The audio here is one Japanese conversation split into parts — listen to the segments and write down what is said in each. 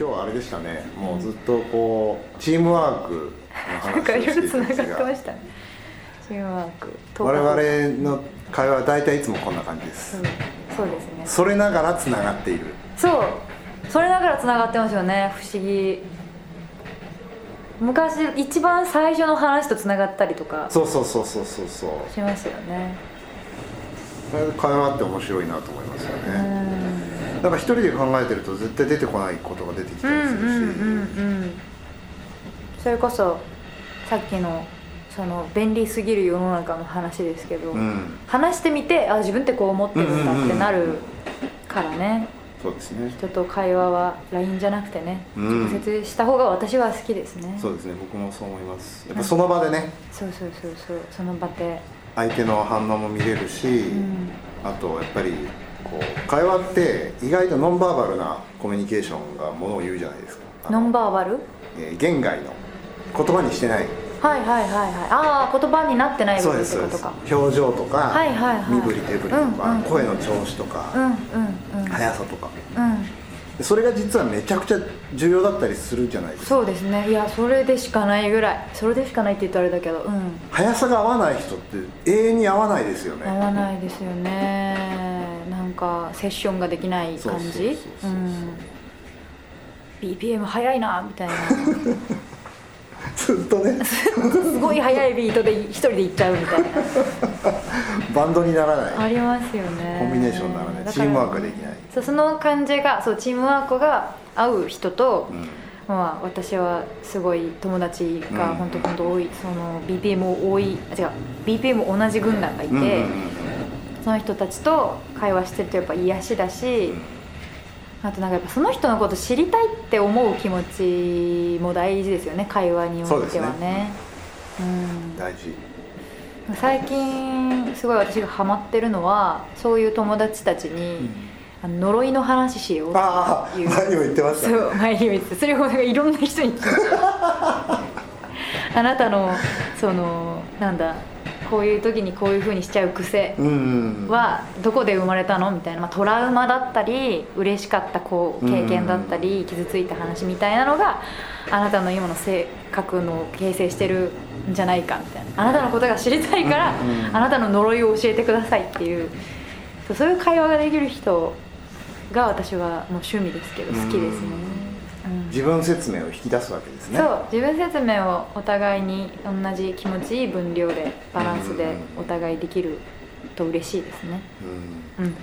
今日はあれでしたね。もうずっとこうチームワークのなんかいろいろつながってまがしたねチームワーク。我々の会話は大体いつもこんな感じです。そうそうですね。それながらつながっている。そう。それながらつながってますよね。不思議。昔一番最初の話とつながったりとか。そうそうそうそうそうそう。しますよね。会話って面白いなと思いますようね、んなんか一人で考えてると絶対出てこないことが出てきうんたりするし、それこそさっきのその便利すぎる世の中の話ですけど、うん。話してみてあ自分ってこう思ってるんだってなるからね、そうですね。人と会話は LINE じゃなくてね、うん。直接した方が私は好きですね。そうですね。僕もそう思います。やっぱその場でね。そうそうそうそう。その場で。相手の反応も見れるし、うん。あとやっぱりこう会話って意外とノンバーバルなコミュニケーションがものを言うじゃないですか。ノンバーバル？えー言外の。言葉にしてない。はいはいはいはい。ああ言葉になってない部そう分ですとか表情とか、はいはいはい。身振り手振りとか、うんうん。声の調子とか、うんうんうん。速さとか。うん。でそれが実はめちゃくちゃ重要だったりするじゃないですか。そうですね。いやそれでしかないぐらい。それでしかないって言ったらあれだけどうん。速さが合わない人って永遠に合わないですよね。合わないですよねなんかセッションができない感じ？BPM 速いなみたいな。ずっとね。すごい速いビートで一人で行っちゃうみたいな。バンドにならない。ありますよね。コンビネーションにならない。チームワークができない。そうその感じがそうチームワークが合う人と、うん。まあ、私はすごい友達がうん。本当本当多い、その BPM 多いあ違う BPM 同じ軍団がいて、うんうんうんその人たちと会話してるとやっぱ癒しだし、あとなんかやっぱその人のこと知りたいって思う気持ちも大事ですよね会話においてはね。うん。大事。最近すごい私がハマってるのはそういう友達たちに、あの呪いの話しようああいう。前にも言ってました。ねそう前にも言ってた。それをなんかいろんな人に聞いて あなたのそのなんだこういう時にこういうふうにしちゃう癖はどこで生まれたのみたいな、まあ、トラウマだったり嬉しかったこう経験だったり傷ついた話みたいなのがあなたの今の性格の形成してるんじゃないかみたいな。あなたのことが知りたいから、あなたの呪いを教えてくださいっていう。そういう会話ができる人が私はもう趣味ですけど好きですね、うん自分説明を引き出すわけですね。そう自分説明をお互いに同じ気持ちいい分量でバランスでお互いできると嬉しいですね。うん。うんうん。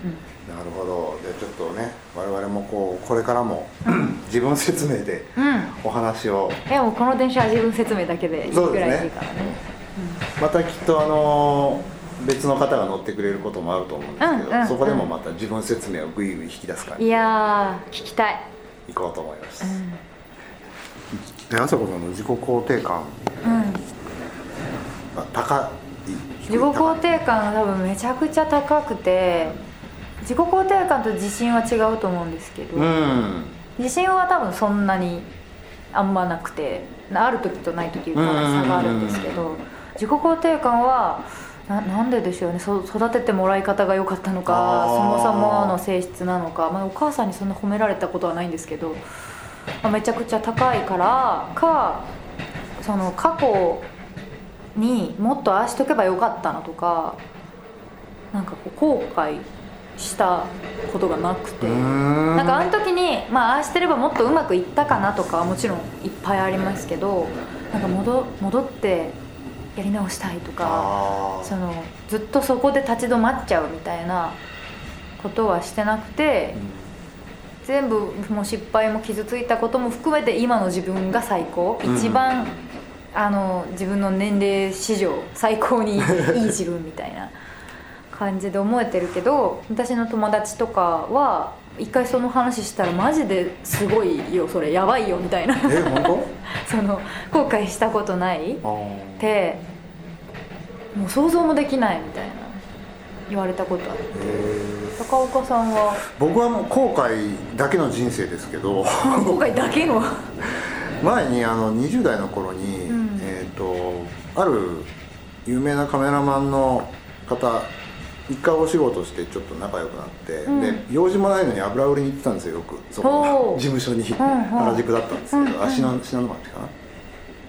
なるほど。でちょっとね我々もこうこれからも 自分説明でうん。お話を。いやもうこの電車は自分説明だけでいいぐらいいいからね。またきっとあの別の方が乗ってくれることもあると思うんですけど、うんうん。そこでもまた自分説明をぐいぐい引き出す感じで。いやー聞きたい、いこうと思います、うん。で朝子さんの自己肯定感。うん、が高い。自己肯定感が多分めちゃくちゃ高くて自己肯定感と自信は違うと思うんですけど、うん。自信は多分そんなにあんまなくてある時とない時から差があるんですけうん。ど自己肯定感はななんででしょうね。そ育ててもらい方が良かったのかそもそもの性質なのか、まあ、お母さんにそんな褒められたことはないんですけど、まあめちゃくちゃ高いからかその過去にもっとああしとけばよかったなとかなんかこう後悔したことがなくて。ななんかあの時に、まあ、ああしてればもっとうまくいったかなとかはもちろんいっぱいありますけどなんか戻戻ってやり直したいとかあそのずっとそこで立ち止まっちゃうみたいなことはしてなくて全部もう失敗も傷ついたことも含めて今の自分が最高。うん。一番あの自分の年齢史上最高にいい自分みたいな感じで思えてるけど私の友達とかは一回その話したらマジですごいよそれやばいよみたいな。え本 その後悔したことない。ってもう想像もできないみたいな。言われたことあるーへー。高岡さんは？僕はもう後悔だけの人生ですけど。後悔だけの？前にあの20代の頃に、うん。えっ、とある有名なカメラマンの方一回お仕事してちょっと仲良くなって、うん。で用事もないのに油売りに行ってたんですよよく。そこほう。事務所に。原宿だったんですけど、うんうん。あ信濃町か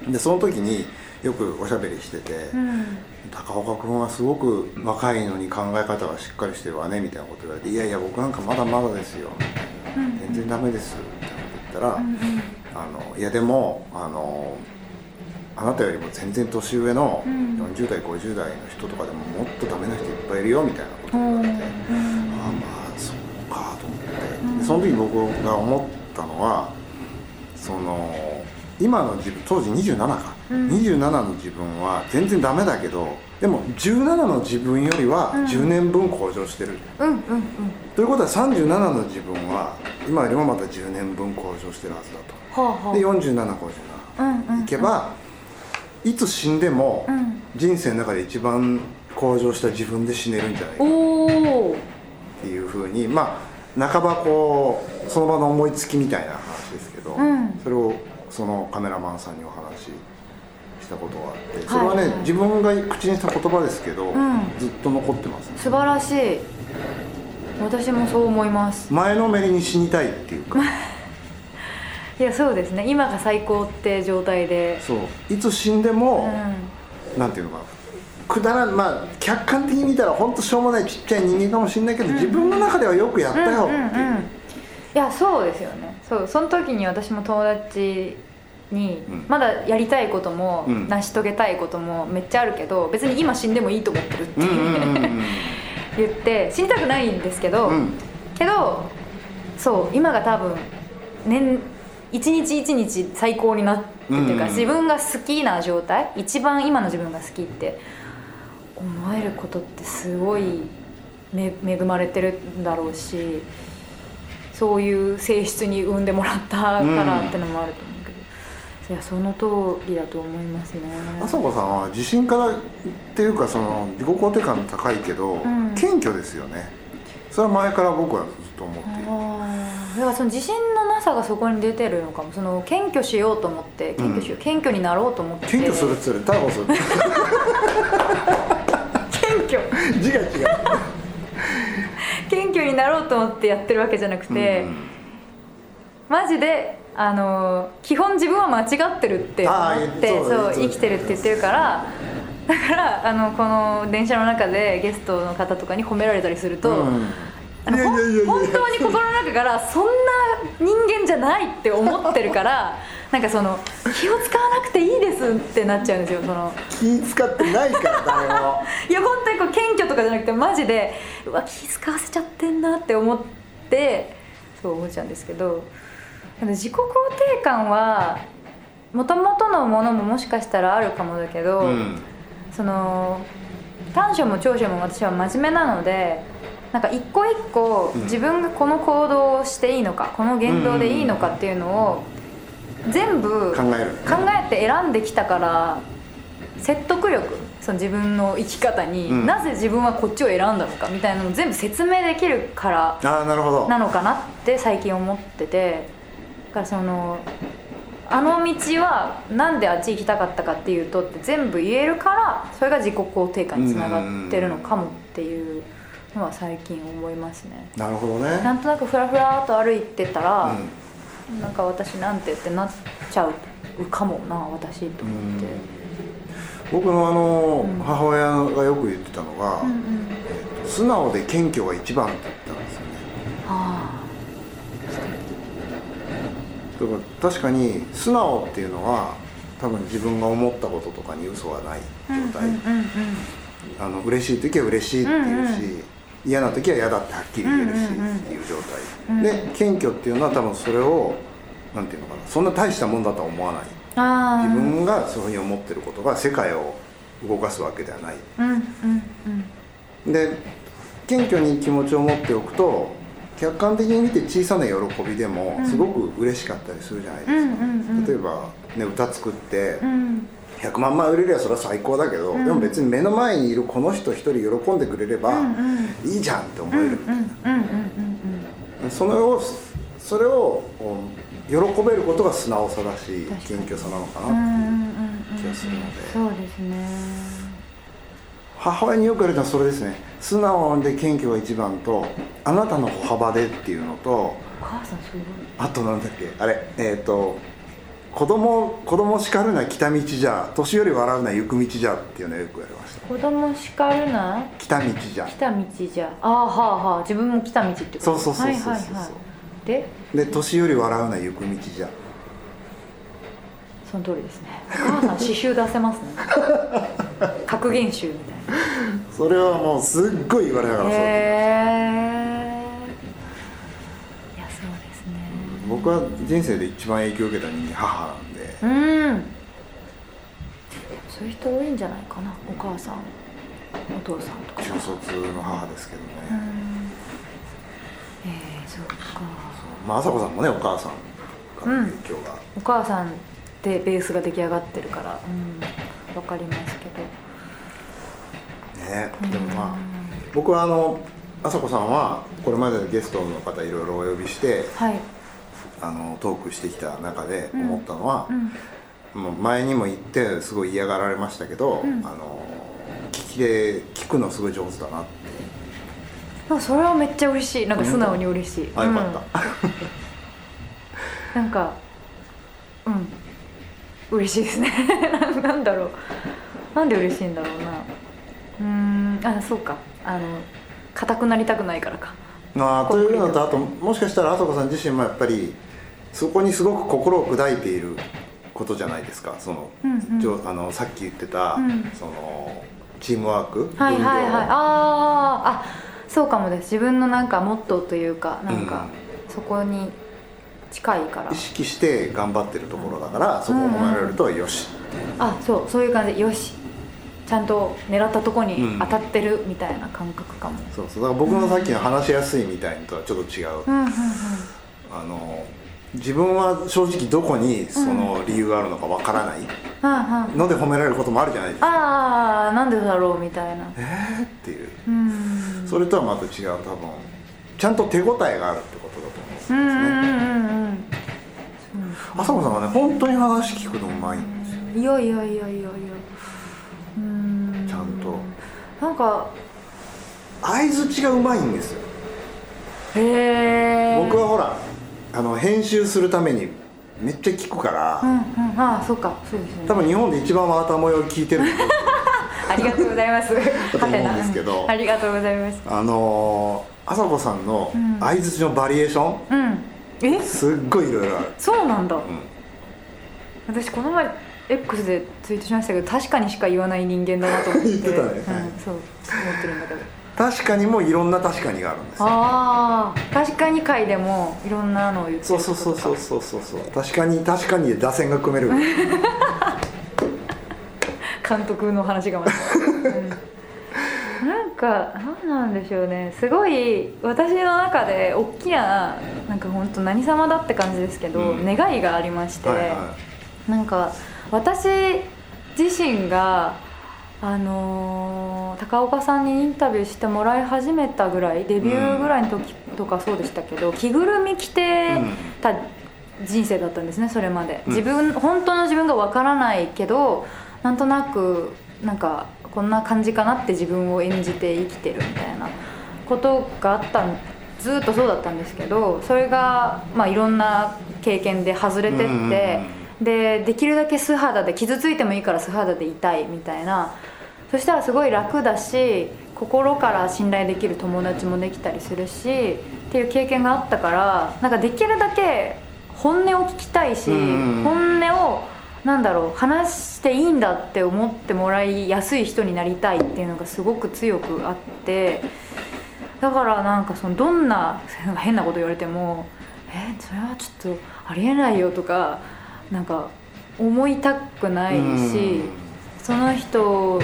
な。でその時によくおしゃべりしてて、うん。高岡君はすごく若いのに考え方がしっかりしてるわねみたいなこと言われて「いやいや僕なんかまだまだですよ」みたいなうん。全然ダメです」みたいなこと言ったら「うんうん。あのいやでもあのあなたよりも全然年上のうん。40代50代の人とかでももっとダメな人いっぱいいるよ」みたいなこと言われて、ああまあそうかと思って、でその時僕が思ったのはその今の自分当時27か、うん。27の自分は全然ダメだけどでも17の自分よりはうん。10年分向上してる、うんうんうん。ということは37の自分は今よりもまた10年分向上してるはずだと。はあはあ。で4757うんうん。いけばいつ死んでもうん。人生の中で一番向上した自分で死ねるんじゃないかっていうふうにまあ半ばこうその場の思いつきみたいな話ですけど、うん。それをそのカメラマンさんにお話ししたことがあってそれはね、はいはい自分が口にした言葉ですけど、ん。ずっと残ってますね。素晴らしい。私もそう思います。前のめりに死にたいっていうか いやそうですね。今が最高って状態で。そう。いつ死んでうも、ん。なんていうのか。なくだらんまあ客観的に見たら本当しょうもないちっちゃい人間かもしれないけど、自分の中ではよくやったよっていう、んんんいやそうですよね。そうその時に私も友達に、うん。まだやりたいことも、うん。成し遂げたいこともめっちゃあるけど別に今死んでもいいと思ってるってうんうんうんうん。言って死にたくないんですけど、うん。けどそう今が多分年一日一日最高になってっていうか、うん。自分が好きな状態一番今の自分が好きって思えることってすごいめ恵まれてるんだろうしそういう性質に産んでもらったからってのもあると思うけど、いやその通りだと思いますね。あさこさんは自信家っていうかその自己肯定感高いけど、ん。謙虚ですよねそれは前から僕はずっと思っている。だからその自信のなさがそこに出てるのかも。その謙虚しようと思って謙虚しよう、謙虚になろうと思って。謙虚するっつうより逮捕する謙虚。字が違う謙虚になろうと思ってやってるわけじゃなくて、マジであの基本自分は間違ってるって思あってそう生きてるって言ってるからだからあのこの電車の中でゲストの方とかに褒められたりすると、本当に心の中からそんな人間じゃないって思ってるから なんかその気を使わなくていいですってなっちゃうんですよその。気使ってないから誰も。いや本当にこう謙虚とかじゃなくてマジでうわ気使わせちゃってんなって思ってそう思っちゃうんですけど自己肯定感はもともとのものももしかしたらあるかもだけど、うんその短所も長所も私は真面目なのでなんか一個一個うん。自分がこの行動をしていいのか、この言動でいいのかっていうのを全部考えて選んできたから説得力その自分の生き方に、うん。なぜ自分はこっちを選んだのかみたいなのを全部説明できるからなのかなって最近思っててだからそのあの道はなんであっち行きたかったかっていうとって全部言えるからそれが自己肯定感につながってるのかもっていうのは最近思いますね。なるほどね。なんとなくフラフラっと歩いてたら、うんなんか私なんてってなっちゃうかもな私と思って。僕のあの、うん。母親がよく言ってたのが、うんうん。素直で謙虚が一番って言ってたんですよね。あだから確かに素直っていうのは多分自分が思ったこととかに嘘はないあ状態、うんうんうん。あの嬉しい時は嬉しいって言うし、うん嫌な時は嫌だってはっきり言えるしっていう状うん。態、で謙虚っていうのは多分それをなんていうのかなそんな大したもんだとは思わない。自分がそういうふうに思ってることが世界を動かすわけではない。うんうんうん。で謙虚に気持ちを持っておくと客観的に見て小さな喜びでもうん。すごく嬉しかったりするじゃないですか、例えば、ね、歌作ってうん。100万枚売れればそれは最高だけど、うん。でも別に目の前にいるこの人一人喜んでくれれば、いいじゃんって思えるみたいな、それをそれを喜べることが素直さだし謙虚さなのかなっていう気がするので。そうですね母親によく言われたのはそれですね。素直で謙虚が一番とあなたの歩幅でっていうのとお母さんすごいあとなんだっけあれえっ、と子供子供叱るな来た道じゃ年寄り笑うな行く道じゃっていうのをよく言われました。子供叱るな？来た道じゃ。来た道じゃ。ああはあはあ自分も来た道ってこと？そうそうそうそうそう。はいはいはい。で？で年寄り笑うな行く道じゃ。その通りですね。お母さん刺繍出せますね 格言集みたいな。それはもうすっごい言われながらそう。へえいやそうですね。僕は人生で一番影響を受けた人間母なんで。うん。そういう人多いんじゃないかな。お母さんお父さんとか。中卒の母ですけどね、うん。えー、そっか。まあ朝子さんもねお母さんからの影響が、お母さんでベースが出来上がってるから。うんわかりますけど。ねでもまあ僕はあの朝子さんはこれまでゲストの方いろいろお呼びしてはい。あのトークしてきた中で思ったのはう、ん。もう前にも言ってすごい嫌がられましたけど、うん。あの聞きで聞くのすごい上手だなって。それはめっちゃ嬉しい。なんか素直に嬉しい。あよかっうん。た、なんかうん嬉しいですね。な なんだろう。なんで嬉しいんだろうな。うーん。あそうか。あの硬くなりたくないからか。まあ、というのとあともしかしたら朝子さん自身もやっぱりそこにすごく心を砕いていることじゃないですか。その、うんうん。じょあのさっき言ってた、うん。そのチームワークはいはいはい。あーあそうかもです。自分のなんかモットーというかなんか、そこに近いから。意識して頑張ってるところだから、そこを褒められるとよし。うあそうそういう感じでよし。ちゃんと狙ったとこにうん。当たってるみたいな感覚かも、そうそう。だから僕のさっきの話しやすいみたいのとはちょっと違う、うんうんうん。あの自分は正直どこにその理由があるのかわからないうんうん。ので褒められることもあるじゃないですか、ああなんでだろうみたいな。えー？っていう。うん。それとはまた違う多分。ちゃんと手応えがあるってことだと思うんですうんうんね、うんうん朝子さんはね本当に話聞くのうまいんですよ。うんいやいやいやいやいや。うん。ちゃんと。なんか。相づちがうまいんですよ。へえ僕はほらあの編集するためにめっちゃ聞くから、うんうん。ああそうか。そうですよね。多分日本で一番わた模様聞いてる ありがとうございます。と思うんですけど。ありがとうございます。あのー、朝子さんのうん。相づちのバリエーション、うんえ？すっごいいろいろある、そうなんだ、うん。私この前 X でツイートしましたけど確かにしか言わない人間だなと思って。言ってたね。はい。うん、そう思ってるんだけど。確かにもいろんな確かにがあるんですよ。ああ確かに回でもいろんなのを言ってそうるそうそうそうそうそうそう。確かに確かにで打線が組める。監督の話がまた、うんか何なんでしょうね。すごい私の中で大きななんか本当何様だって感じですけど、うん。願いがありまして、はいはなんか私自身があのー高岡さんにインタビューしてもらい始めたぐらいデビューぐらいの時とかそうでしたけど、着ぐるみ着てた人生だったんですねそれまで、うん。自分本当の自分がわからないけどなんとなくなんかこんな感じかなって自分を演じて生きてるみたいなことがあったんずっとそうだったんですけどそれが、まあ、いろんな経験で外れてって、でできるだけ素肌で傷ついてもいいから素肌でいたいみたいな。そしたらすごい楽だし心から信頼できる友達もできたりするしっていう経験があったからなんかできるだけ本音を聞きたいし、本音をなんだろう話していいんだって思ってもらいやすい人になりたいっていうのがすごく強くあってだからなんかそのどんな変なこと言われても「えそれはちょっとありえないよ」とかなんか思いたくないしその人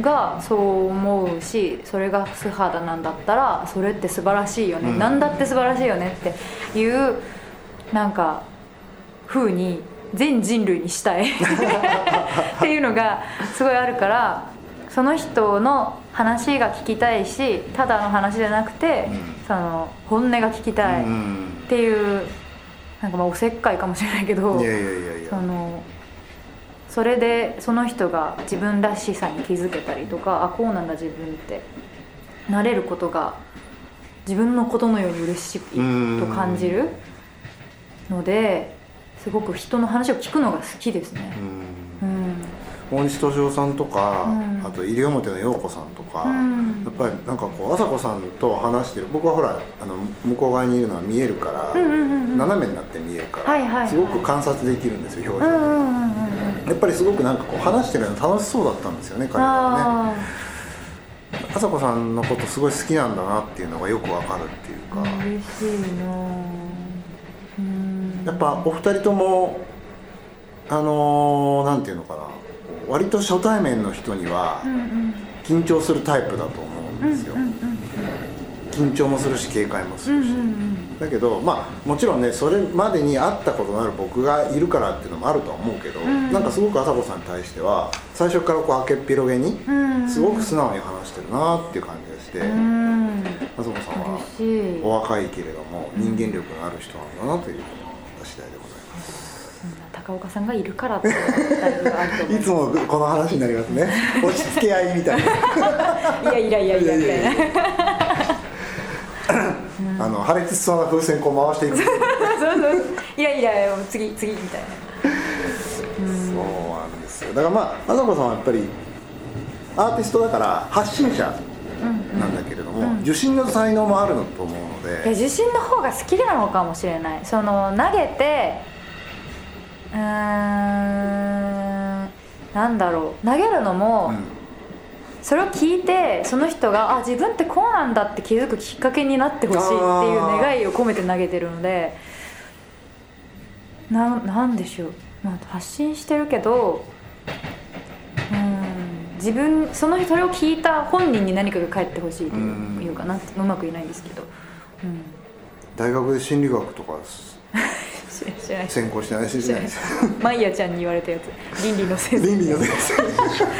がそう思うしそれが素肌なんだったらそれって素晴らしいよね、うん。何だって素晴らしいよねっていうなんか風に全人類にしたい。っていうのがすごいあるからその人の話が聞きたいしただの話じゃなくて、うん。その本音が聞きたいっうんていうなんかまあおせっかいかもしれないけどそのそれでその人が自分らしさに気づけたりとかあこうなんだ自分って。なれることが自分のことのように嬉しいと感じるのですごく人の話を聞くのが好きですね。うん。大西敏夫さんとか、うん、あと西表の陽子さんとか、うん、やっぱりなんかこう朝子さんと話してる僕はほらあの向こう側にいるのは見えるから、斜めになって見えるから、はいはいはい、すごく観察できるんですよ表情。で、うんうんうん、やっぱりすごくなんかこう話してるの楽しそうだったんですよね彼はね。朝子さんのことすごい好きなんだなっていうのがよくわかるっていうか。嬉しいなやっぱお二人ともあのー、なんていうのかな。割と初対面の人には緊張するタイプだと思うんですよ、緊張もするし警戒もするし、だけどまあもちろんねそれまでに会ったことのある僕がいるからっていうのもあるとは思うけど、うん、なんかすごく朝子さんに対しては最初からこう開けっぴろげにすごく素直に話してるなっていう感じがして、うん、朝子さんはお若いけれども人間力のある人なんだなという次第でございます。高岡さんがいるからっていつもこの話になりますね。落ち着け合いみたいな。いやいやいやいやみたいなあの破裂しそうな風船こう回していく。そうそう。いやいや次次みたいな。そうなんですよ。だからまああさこさんはやっぱりアーティストだから発信者なんだけれども、うん。うん、受信の才能もあるのと思うので。受信の方が好きなのかもしれない。その投げてうんなんだろう。投げるのも、うん。それを聞いてその人があ自分ってこうなんだって気づくきっかけになってほしいっていう願いを込めて投げてるのでななんでしょう、まあ、発信してるけどうん自分そのそれを聞いた本人に何かが返ってほしいというかなうまく言えないんですけど、うん、大学で心理学とか専攻してないしない。マイヤちゃんに言われたやつ。倫理の先生。倫理の先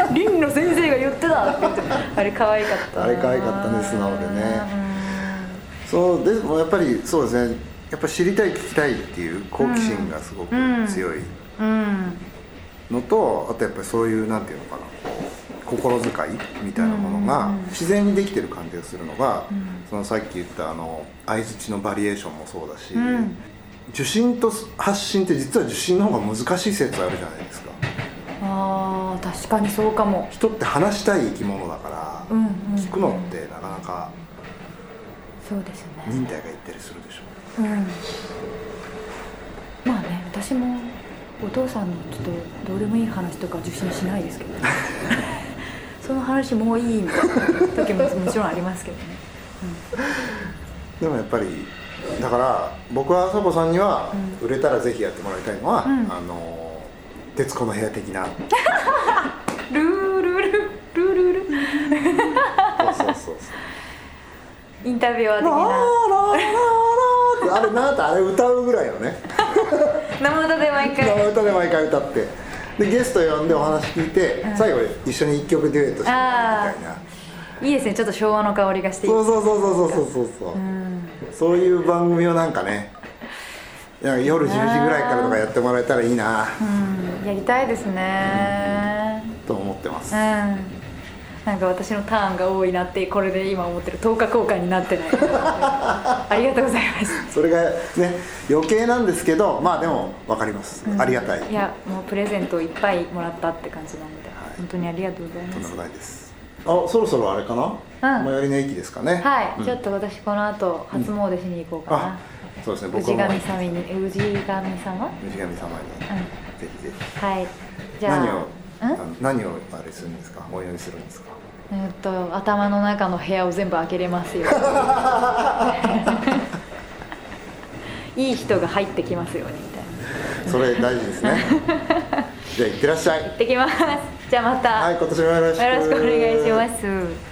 生。倫理の先生が言ってたって言ってあれ可愛かったあれ可愛かったね素直でね。そうでもやっぱりそうですね。やっぱ知りたい聞きたいっていう好奇心がすごく強いのと、あとやっぱりそういうなんていうのかな心遣いみたいなものが自然にできてる感じがするのが、そのさっき言ったあの相づちのバリエーションもそうだし、受信と発信って実は受信の方が難しい説あるじゃないですか。あ確かにそうかも。人って話したい生き物だから、うんうんうん、聞くのってなかなかそうですね。忍耐が言ったりするでしょ。う、うん、まあね私もお父さんのちょっとどうでもいい話とか受信しないですけど、ね、その話もういいみたいな時ももちろんありますけどね、うん、でもやっぱりだから僕は佐保さんには売れたらぜひやってもらいたいのは、うん、あの『徹子の部屋』的な。ルールルル。ルルルそうそうそうそう。インタビュアー的な。あれなんてあれ歌うぐらいのね。生歌で毎回。生歌で毎回歌ってでゲスト呼んでお話聞いて、うん、最後一緒に一曲デュエットしてみたいな。いいですね。ちょっと昭和の香りがして。そうそうそうそうそうそうそう、うん、そういう番組をなんかね夜10時ぐらいからとかやってもらえたらいいな、うん、やりたいですね、と思ってます、うん。なんか私のターンが多いなってこれで今思ってる10日交換になってない。ありがとうございます。それがね余計なんですけどまあでも分かります、うん、ありがたい。いやもうプレゼントをいっぱいもらったって感じなので、はい、本当にありがとうございます。とんでもないです。あそろそろあれかな、うん、最寄りの駅ですかね。はい、うん、ちょっと私この後初詣しに行こうかな、うん、そうですね僕氏神様に氏神様？氏神様に、ぜひぜひ。はい。じゃあ。何を？何をあれするんですか？お祈りするんですか？えっと頭の中の部屋を全部開けれますよ。いい人が入ってきますようにみたいな。それ大事ですね。じゃあ行ってらっしゃい。行ってきます。じゃあまた。はい今年もよろしくお願いします